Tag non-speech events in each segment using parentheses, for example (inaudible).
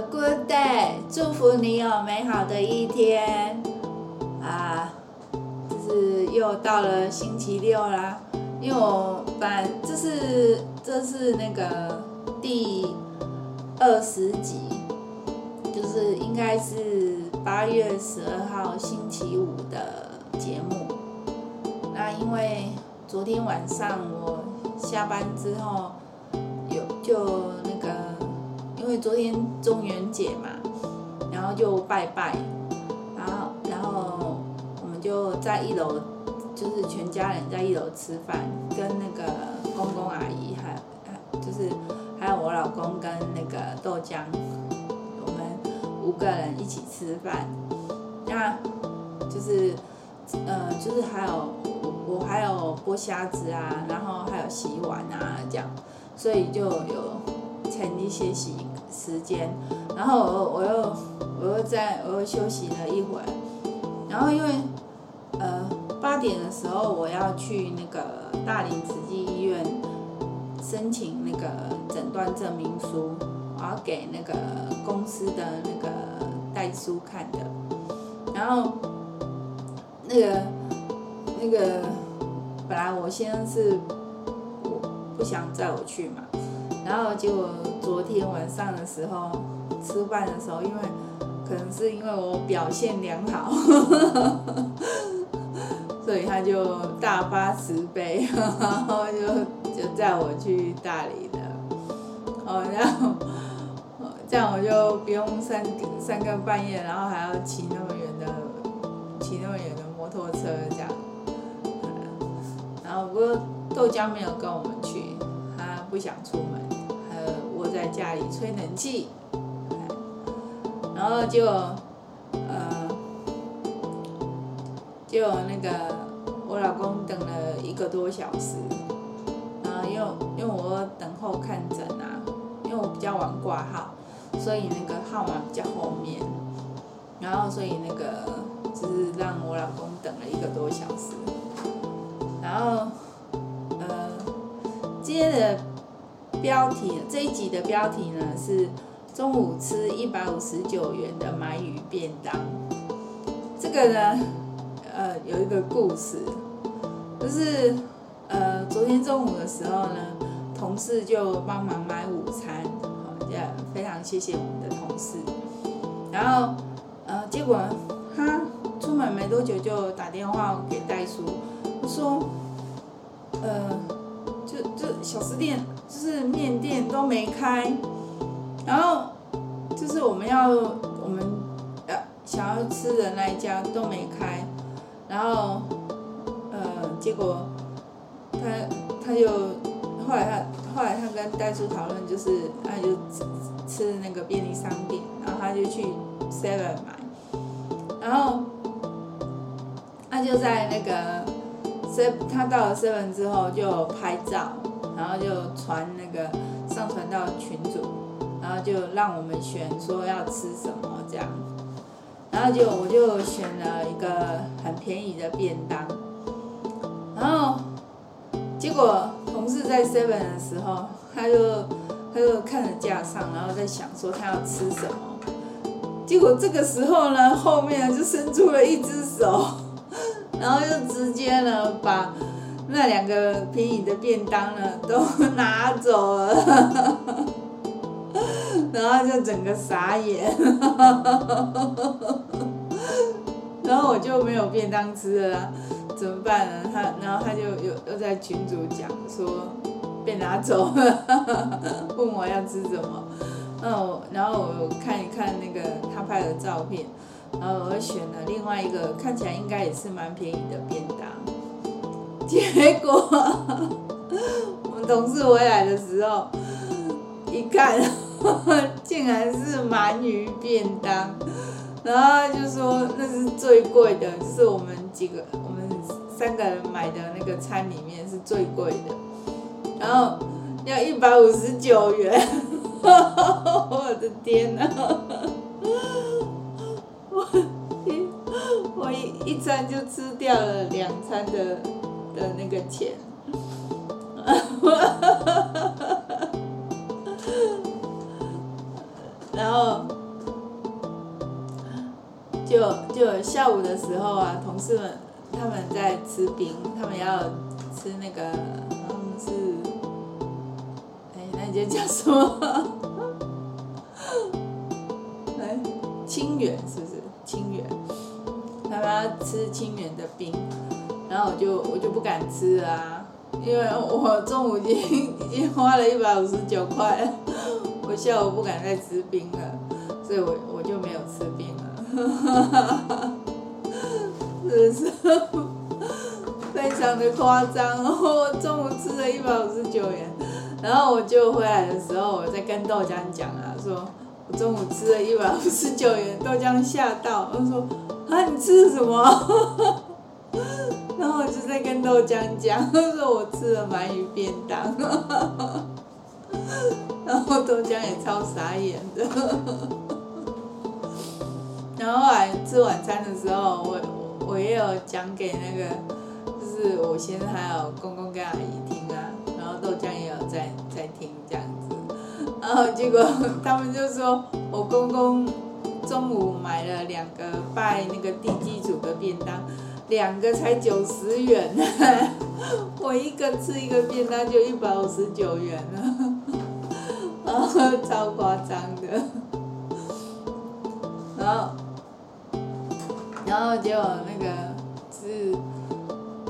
good day，祝福你有美好的一天。啊，就是又到了星期六啦，因为我本这是这是那个第二十集，就是应该是八月十二号星期五的节目。那因为昨天晚上我下班之后有就，因为昨天中元节嘛，然后就拜拜，然后然后我们就在一楼，就是全家人在一楼吃饭，跟那个公公阿姨还还就是还有我老公跟那个豆浆，我们五个人一起吃饭，那就是呃就是还有。我我还有剥虾子啊，然后还有洗碗啊，这样，所以就有趁一些洗时间，然后我我又我又在我又休息了一会，然后因为呃八点的时候我要去那个大林慈济医院申请那个诊断证明书，我要给那个公司的那个代书看的，然后那个那个。本来我先是我不想载我去嘛，然后结果昨天晚上的时候吃饭的时候，因为可能是因为我表现良好，所以他就大发慈悲，然后就就载我去大理了。哦，然后这样我就不用三三更半夜，然后还要骑那么远的骑那么远的摩托车这样。然后不过豆浆没有跟我们去，他不想出门，在家里吹冷气。然后就呃，就那个我老公等了一个多小时，然后因为因为我等候看诊啊，因为我比较晚挂号，所以那个号码比较后面，然后所以那个就是让我老公等了一个多小时。然后，呃，今天的标题，这一集的标题呢是中午吃一百五十九元的鳗鱼便当。这个呢，呃，有一个故事，就是呃，昨天中午的时候呢，同事就帮忙买午餐，也非常谢谢我们的同事。然后，呃，结果他出门没多久就打电话给袋鼠，说。呃，就就小吃店，就是面店都没开，然后就是我们要我们要想要吃的那一家都没开，然后呃，结果他他就后来他后来他跟代书讨论，就是他就吃吃那个便利商店，然后他就去 Seven 买，然后他就在那个。他到了 seven 之后就拍照，然后就传那个上传到群组，然后就让我们选说要吃什么这样，然后就我就选了一个很便宜的便当，然后结果同事在 seven 的时候，他就他就看着架上，然后在想说他要吃什么，结果这个时候呢，后面就伸出了一只手。然后就直接呢，把那两个便宜的便当呢都拿走了，然后就整个傻眼，然后我就没有便当吃了，怎么办呢？他然后他就又又在群主讲说被拿走了，(laughs) 问我要吃什么，然后然后我看一看那个他拍的照片。然后我选了另外一个看起来应该也是蛮便宜的便当，结果我们同事回来的时候一看，(laughs) 竟然是鳗鱼便当，然后就说那是最贵的，就是我们几个我们三个人买的那个餐里面是最贵的，然后要一百五十九元，(laughs) 我的天哪！(laughs) 我一我一一餐就吃掉了两餐的的那个钱，然后就就下午的时候啊，同事们他们在吃冰，他们要吃那个，嗯是，哎，那间叫什么？(laughs) 哎，清远是不是？清远，他们要吃清远的冰，然后我就我就不敢吃啊，因为我中午已经已经花了一百五十九块，我下午不敢再吃冰了，所以我我就没有吃冰了。哈哈哈哈是不 (laughs) 是非常的夸张！我中午吃了一百五十九元，然后我就回来的时候，我在跟豆浆讲啊，说中午吃了一百五十九元，豆浆吓到，他说啊，你吃什么？(laughs) 然后我就在跟豆浆讲，他说我吃了鳗鱼便当，(laughs) 然后豆浆也超傻眼的。(laughs) 然后后来吃晚餐的时候，我我也有讲给那个，就是我先生还有公公跟阿姨听啊，然后豆浆也有，然后结果 (laughs) 他们就说我公公中午买了两个拜那个地基主的便当，两个才九十元，(laughs) 我一个吃一个便当就一百五十九元。了，(laughs) 然后超夸张的，然后。然后结果那个是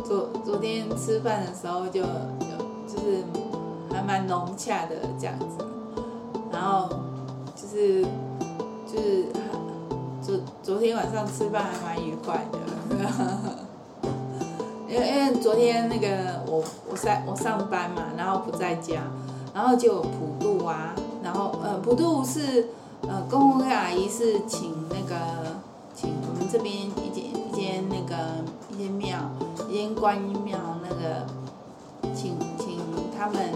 昨昨天吃饭的时候就就就是还蛮融洽的这样子，然后就是就是昨昨天晚上吃饭还蛮愉快的，(laughs) 因为因为昨天那个我我在我上班嘛，然后不在家，然后就普渡啊，然后呃普渡是呃公公跟阿姨是请那个。请我们这边一间一间那个一间庙，一间观音庙那个，请请他们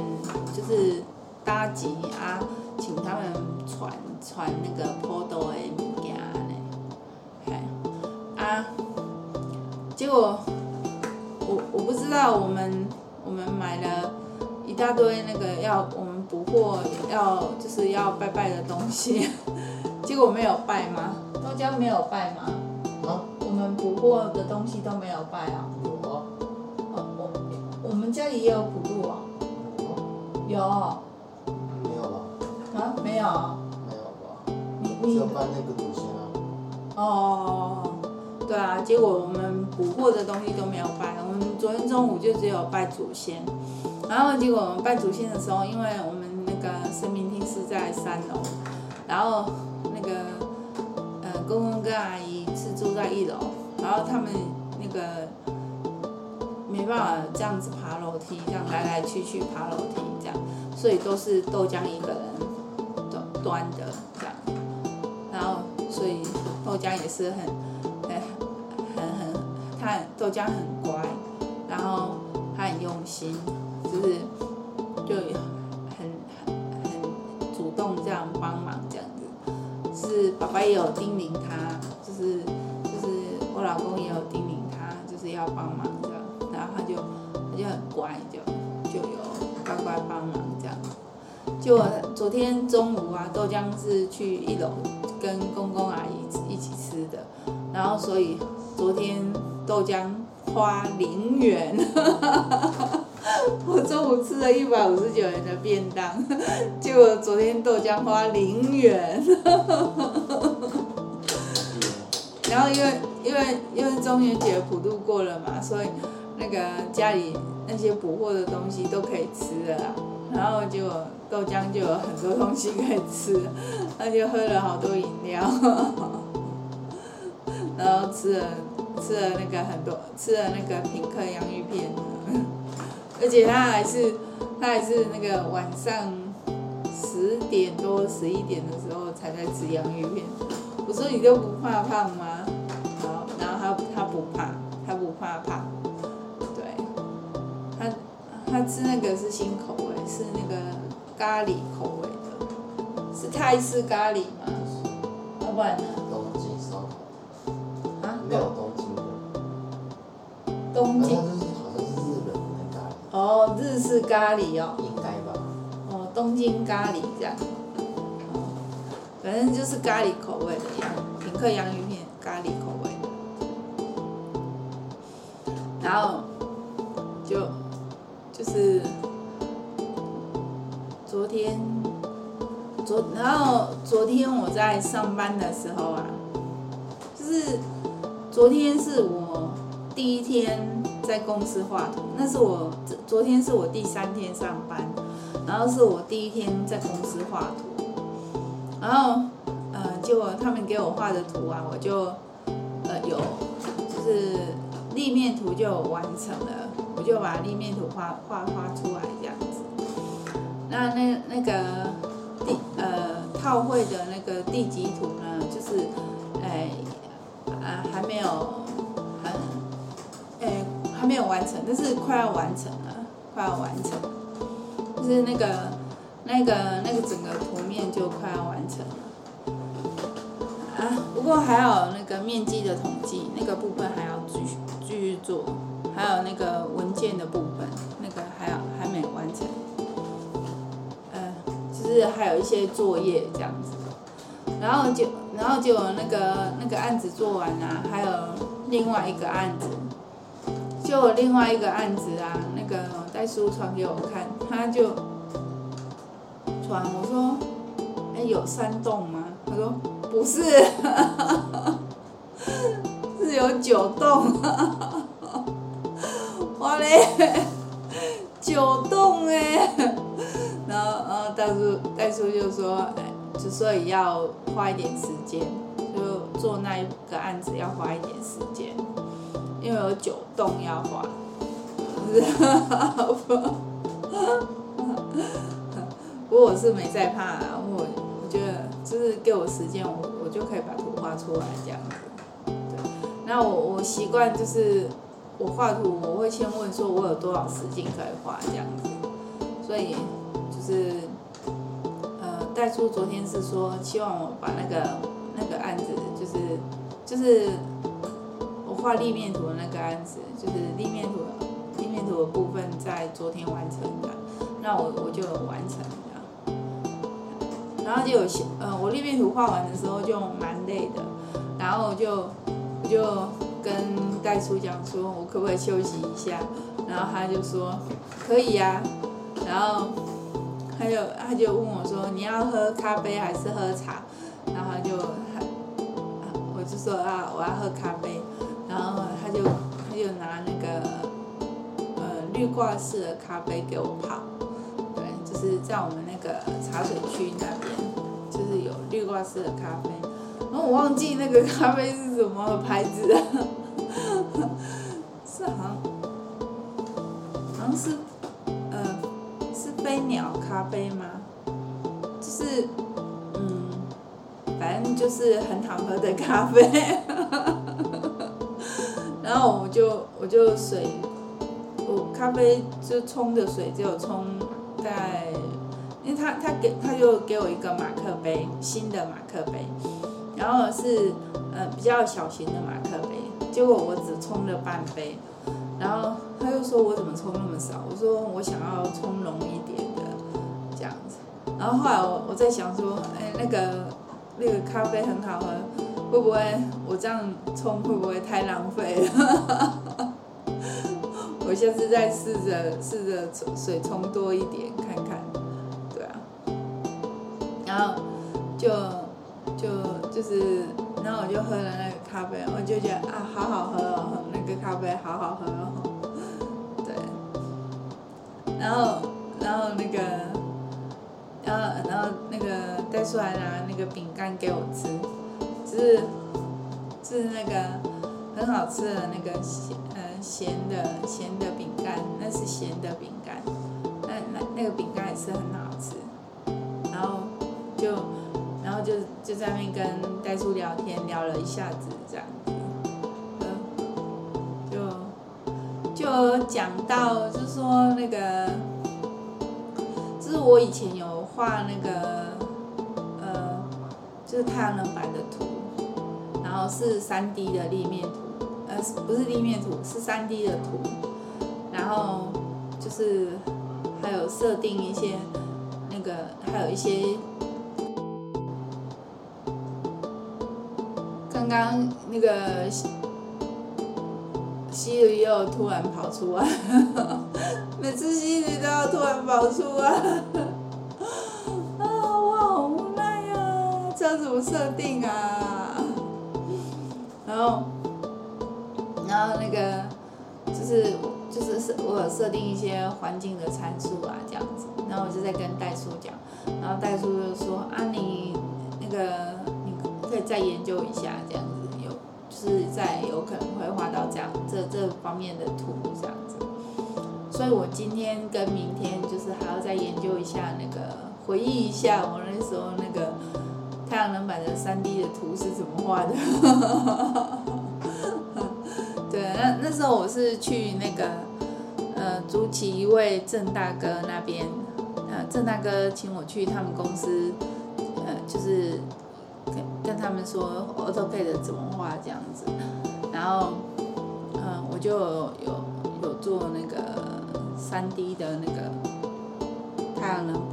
就是搭吉啊，请他们传传那个普渡的物件呢，嘿，啊，结果我我不知道我们我们买了一大堆那个要我们补货要就是要拜拜的东西，(laughs) 结果没有拜吗？豆浆没有拜吗？啊？我们补货的东西都没有拜啊？有啊。哦，我我们家里也有普渡啊。有。啊？没有。没有吧？你你。只有拜那个祖先啊。哦。对啊，结果我们补货的东西都没有拜。我们昨天中午就只有拜祖先，然后结果我们拜祖先的时候，因为我们那个神明厅是在三楼，然后那个呃。公公跟阿姨是住在一楼，然后他们那个没办法这样子爬楼梯，这样来来去去爬楼梯这样，所以都是豆浆一个人端端的这样，然后所以豆浆也是很很很很，他豆浆很乖，然后他很用心，就是就很很主动这样帮忙这样子。是爸爸也有叮咛他，就是就是我老公也有叮咛他，就是要帮忙这样，然后他就他就很乖，就就有乖乖帮忙这样。就昨天中午啊，豆浆是去一楼跟公公阿姨一起吃的，然后所以昨天豆浆花零元。(laughs) 我中午吃了一百五十九元的便当，结果昨天豆浆花零元。(laughs) 然后因为因为因为中元节普渡过了嘛，所以那个家里那些补货的东西都可以吃了啦。然后结果豆浆就有很多东西可以吃，他就喝了好多饮料，(laughs) 然后吃了吃了那个很多吃了那个品客洋芋片。(laughs) 而且他还是，他还是那个晚上十点多、十一点的时候才在吃洋芋片。我说你都不怕胖吗？好，然后他他不怕，他不怕胖。对，他他吃那个是新口味，是那个咖喱口味的，是泰式咖喱吗？要、不然呢？东京烧烤。啊？没有东京的。东京。好像是日本的咖喱。哦，日式咖喱哦。应该吧。哦，东京咖喱这样。反正就是咖喱口味的洋平克洋芋片，咖喱口味的。然后，在上班的时候啊，就是昨天是我第一天在公司画图，那是我昨天是我第三天上班，然后是我第一天在公司画图，然后呃，结果他们给我画的图啊，我就呃有就是。立面图就完成了，我就把立面图画画画出来这样子。那那那个地呃套绘的那个地基图呢，就是哎啊还没有很哎还没有完成，但是快要完成了，快要完成，就是那个那个那个整个图面就快要完成了。啊，不过还有那个面积的统计那个部分还要继续。继续做，还有那个文件的部分，是还有一些作业这样子，然后就然后就那个那个案子做完啊，还有另外一个案子，就另外一个案子啊，那个代书传给我看，他就传我说，哎，有三栋吗？他说不是。是有九栋，(laughs) 哇嘞，九栋哎，(laughs) 然后代书代书就说，哎，之所以要花一点时间，就做那一个案子要花一点时间，因为有九栋要画，(laughs) 不过我是没在怕啦，我我觉得就是给我时间，我我就可以把图画出来这样子。对那我我习惯就是我画图，我会先问说我有多少时间可以画这样子，所以就是，代书昨天是说希望我把那个那个案子就是就是我画立面图的那个案子，就是立面图立面图的部分在昨天完成的，那我我就完成，然后就有些呃我立面图画完的时候就蛮累的，然后就。就跟戴叔讲说，我可不可以休息一下？然后他就说可以呀、啊。然后他就他就问我说，你要喝咖啡还是喝茶？然后就我就说啊，我要喝咖啡。然后他就他就拿那个呃绿挂式的咖啡给我泡。对，就是在我们那个茶水区那边，就是有绿挂式的咖啡。然后我忘记那个咖啡是什么牌子了，就是很好喝的咖啡。(laughs) 然后我就我就水，我咖啡就冲的水只有冲在，因为他他给他就给我一个马克杯，新的马克杯。然后是呃比较小型的马克杯，结果我只冲了半杯，然后他又说我怎么冲那么少？我说我想要冲浓一点的这样子。然后后来我我在想说，哎那个那个咖啡很好喝，会不会我这样冲会不会太浪费了？(laughs) 我下次再试着试着水冲多一点看看，对啊，然后就。就就是，然后我就喝了那个咖啡，我就觉得啊，好好喝哦，那个咖啡好好喝哦，对。然后，然后那个，带出来拿那个饼干给我吃，就是，是那个很好吃的那个咸，呃，咸的咸的饼干，那是咸的饼干，那那那个饼干也是很好吃，然后就。然后就就在那边跟代书聊天，聊了一下子这样子，嗯，就就讲到就是说那个，就是我以前有画那个，是太阳能板的图，然后是三 D 的立面图，呃，不是立面图，是三 D 的图，然后就是还有设定一些那个，还有一些。刚刚那个吸率又突然跑出来，(laughs) 每次吸率都要突然跑出来，么设定啊？然后，然后那个就是就是设我有设定一些环境的参数啊，这样子，然后我就在跟代叔讲，然后代叔就说啊，你那个你可以再研究一下这样子有，就。是在有可能会画到这样这这方面的图这样子，所以我今天跟明天就是还要再研究一下那个，回忆一下我那时候那个太阳能板的三 D 的图是怎么画的。(laughs) 对，那那时候我是去那个呃，租起一位郑大哥那边，呃，郑大哥请我去他们公司，呃，就是。跟跟他们说 AutoCAD 怎么画这样子，然后，嗯，我就有有做那个 3D 的那个太阳能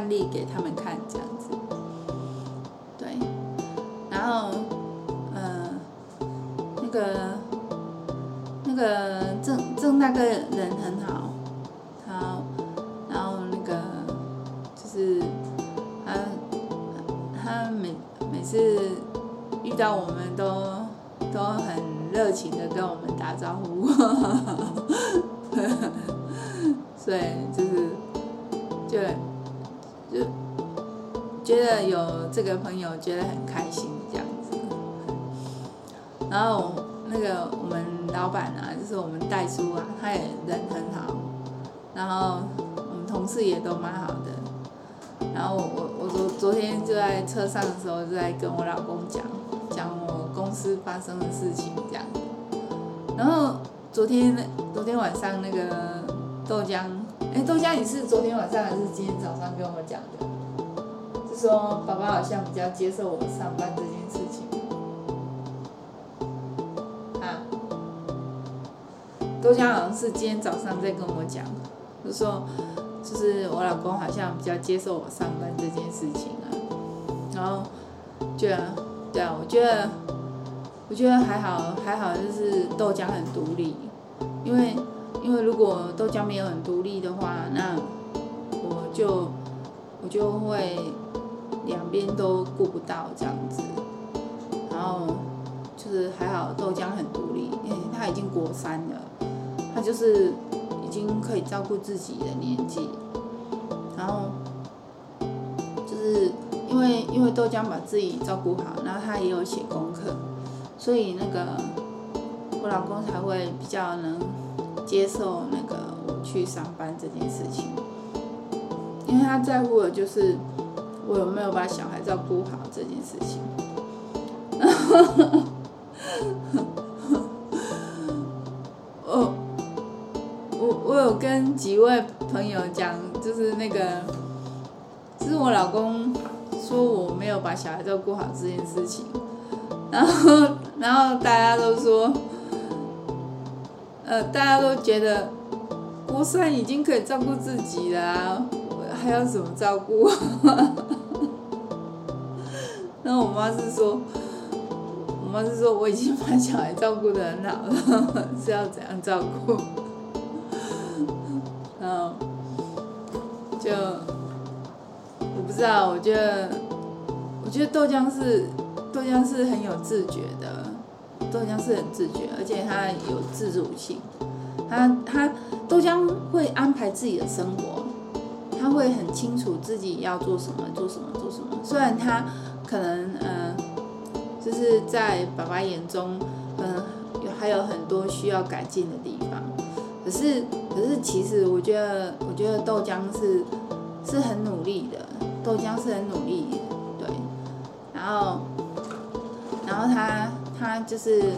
案例给他们看这样子，对，然后，嗯，那个那个郑郑大哥人很好。他，然后那个就是他他每每次遇到我们都都很热情的跟我们打招呼，(laughs) 所以就是就就觉得有这个朋友觉得很开心这样子。然后那个我们老板啊，就是我们代书啊，他也人很好，然后我们同事也都蛮好的。然后我我昨昨天就在车上的时候就在跟我老公讲讲我公司发生的事情这样，然后昨天昨天晚上那个豆浆，哎豆浆你是昨天晚上还是今天早上跟我们讲的？是说爸爸好像比较接受我上班这件事情，啊？豆浆好像是今天早上在跟我讲，就说。就是我老公好像比较接受我上班这件事情啊，然后，对啊，对啊，我觉得，我觉得还好，还好，就是豆浆很独立，因为，因为如果豆浆没有很独立的话，那我就，我就会两边都顾不到这样子，然后，就是还好豆浆很独立，因为他已经国三了，他就是。已经可以照顾自己的年纪，然后就是因为因为豆浆把自己照顾好，然后他也有写功课，所以那个我老公才会比较能接受那个我去上班这件事情，因为他在乎的就是我有没有把小孩照顾好这件事情。(laughs) 我我有跟几位朋友讲，就是那个，就是我老公说我没有把小孩照顾好这件事情，然后，然后大家都说，呃，大家都觉得国三已经可以照顾自己了啊，还要怎么照顾？(laughs) 然后我妈是说，我妈是说我已经把小孩照顾得很好了，是要怎样照顾？然后就我不知道，我觉得，我觉得豆浆是豆浆是很有自觉的，豆浆是很自觉，而且它有自主性，它它豆浆会安排自己的生活，他会很清楚自己要做什么，做什么，做什么。虽然他可能嗯、呃，就是在爸爸眼中，嗯、有还有很多需要改进的地方。可是，可是，其实我觉得，我觉得豆浆是是很努力的，豆浆是很努力的，对。然后，然后他他就是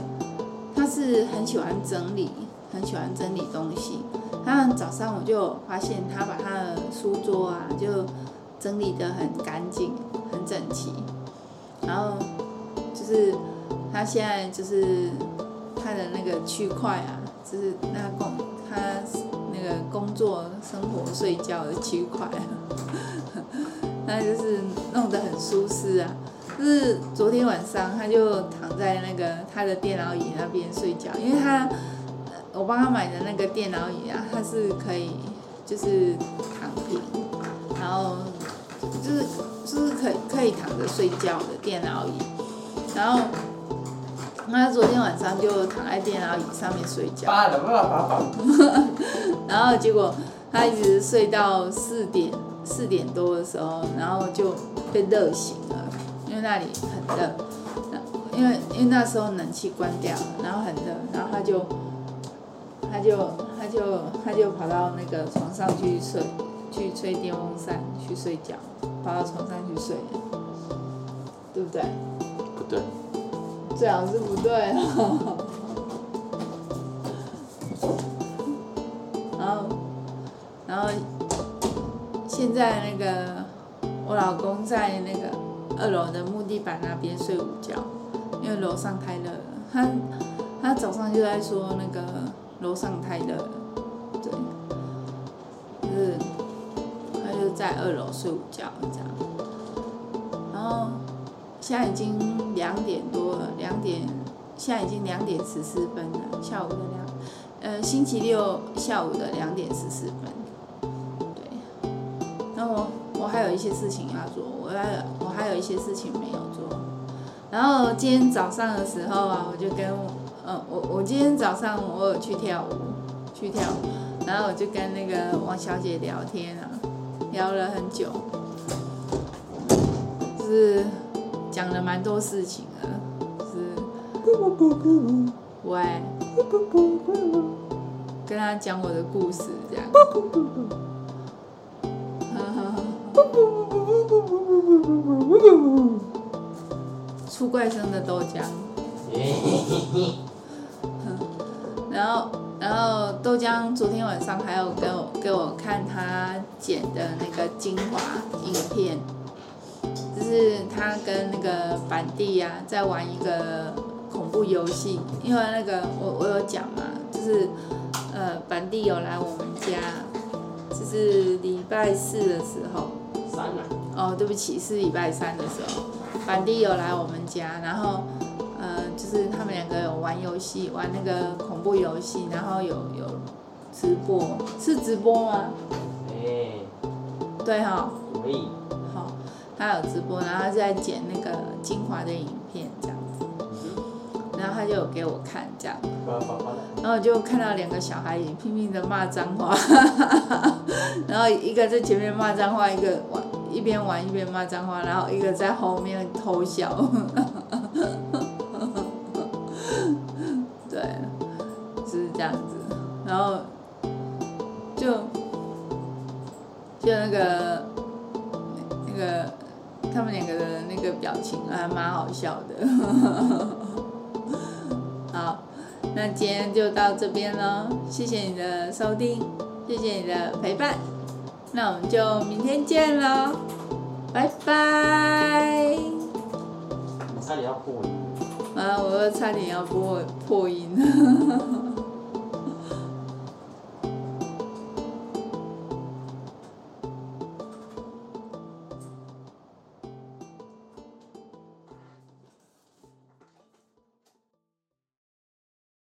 他是很喜欢整理，很喜欢整理东西。他早上我就发现他把他的书桌啊，就整理得很干净，很整齐。然后就是他现在就是他的那个区块啊，就是那个。他那个工作、生活、睡觉的区块，(laughs) 那就是弄得很舒适啊。就是昨天晚上，他就躺在那个他的电脑椅那边睡觉，因为他我帮他买的那个电脑椅啊，它是可以就是躺平，然后就是就是可以可以躺着睡觉的电脑椅，然后。他昨天晚上就躺在电脑椅上面睡觉，(laughs) 然后结果他一直睡到四点四点多的时候，然后就被热醒了，因为那里很热，因为因为那时候冷气关掉了，然后很热，然后他就他就他就他就跑到那个床上去睡，去吹电风扇去睡觉，跑到床上去睡，对不对？不对。最好是不对，然后，然后，现在那个我老公在那个二楼的木地板那边睡午觉，因为楼上太热了。他他早上就在说那个楼上太热了，在二楼睡午觉这样，然后。现在已经两点多了，两点，现在已经两点十四分了，下午的两，呃，星期六下午的两点十四分，对。然后我我还有一些事情要做，我还我还有一些事情没有做。然后今天早上的时候啊，我就跟，呃，我我今天早上我有去跳舞，去跳舞，然后我就跟那个王小姐聊天啊，聊了很久，就是。讲了蛮多事情的，是，喂，跟他讲我的故事这样，出怪声的豆浆，(laughs) 后豆浆昨天晚上还有给我给我看他剪的那个精华影片。就是他跟那个板弟呀、啊，在玩一个恐怖游戏，因为那个我我有讲嘛，就是呃板弟有来我们家，就是礼拜四的时候。三啊。哦，对不起，是礼拜三的时候，板弟有来我们家，然后呃就是他们两个有玩游戏，玩那个恐怖游戏，然后有有直播，是直播吗？哎、欸。对哈。可以。好他有直播，然后他在剪那个精华的影片这样子，然后他就有给我看这样，然后我就看到两个小孩也拼命的骂脏话，(laughs) 然后一个在前面骂脏话，一个玩一边玩一边骂脏话，然后一个在后面偷笑，这样子，然后就就那个那个。他们两个的那个表情还蛮好笑的。(laughs) 好，那今天就到这边了，谢谢你的收听，谢谢你的陪伴，那我们就明天见喽，拜拜。我差点要破音。啊，我又差点要破破音。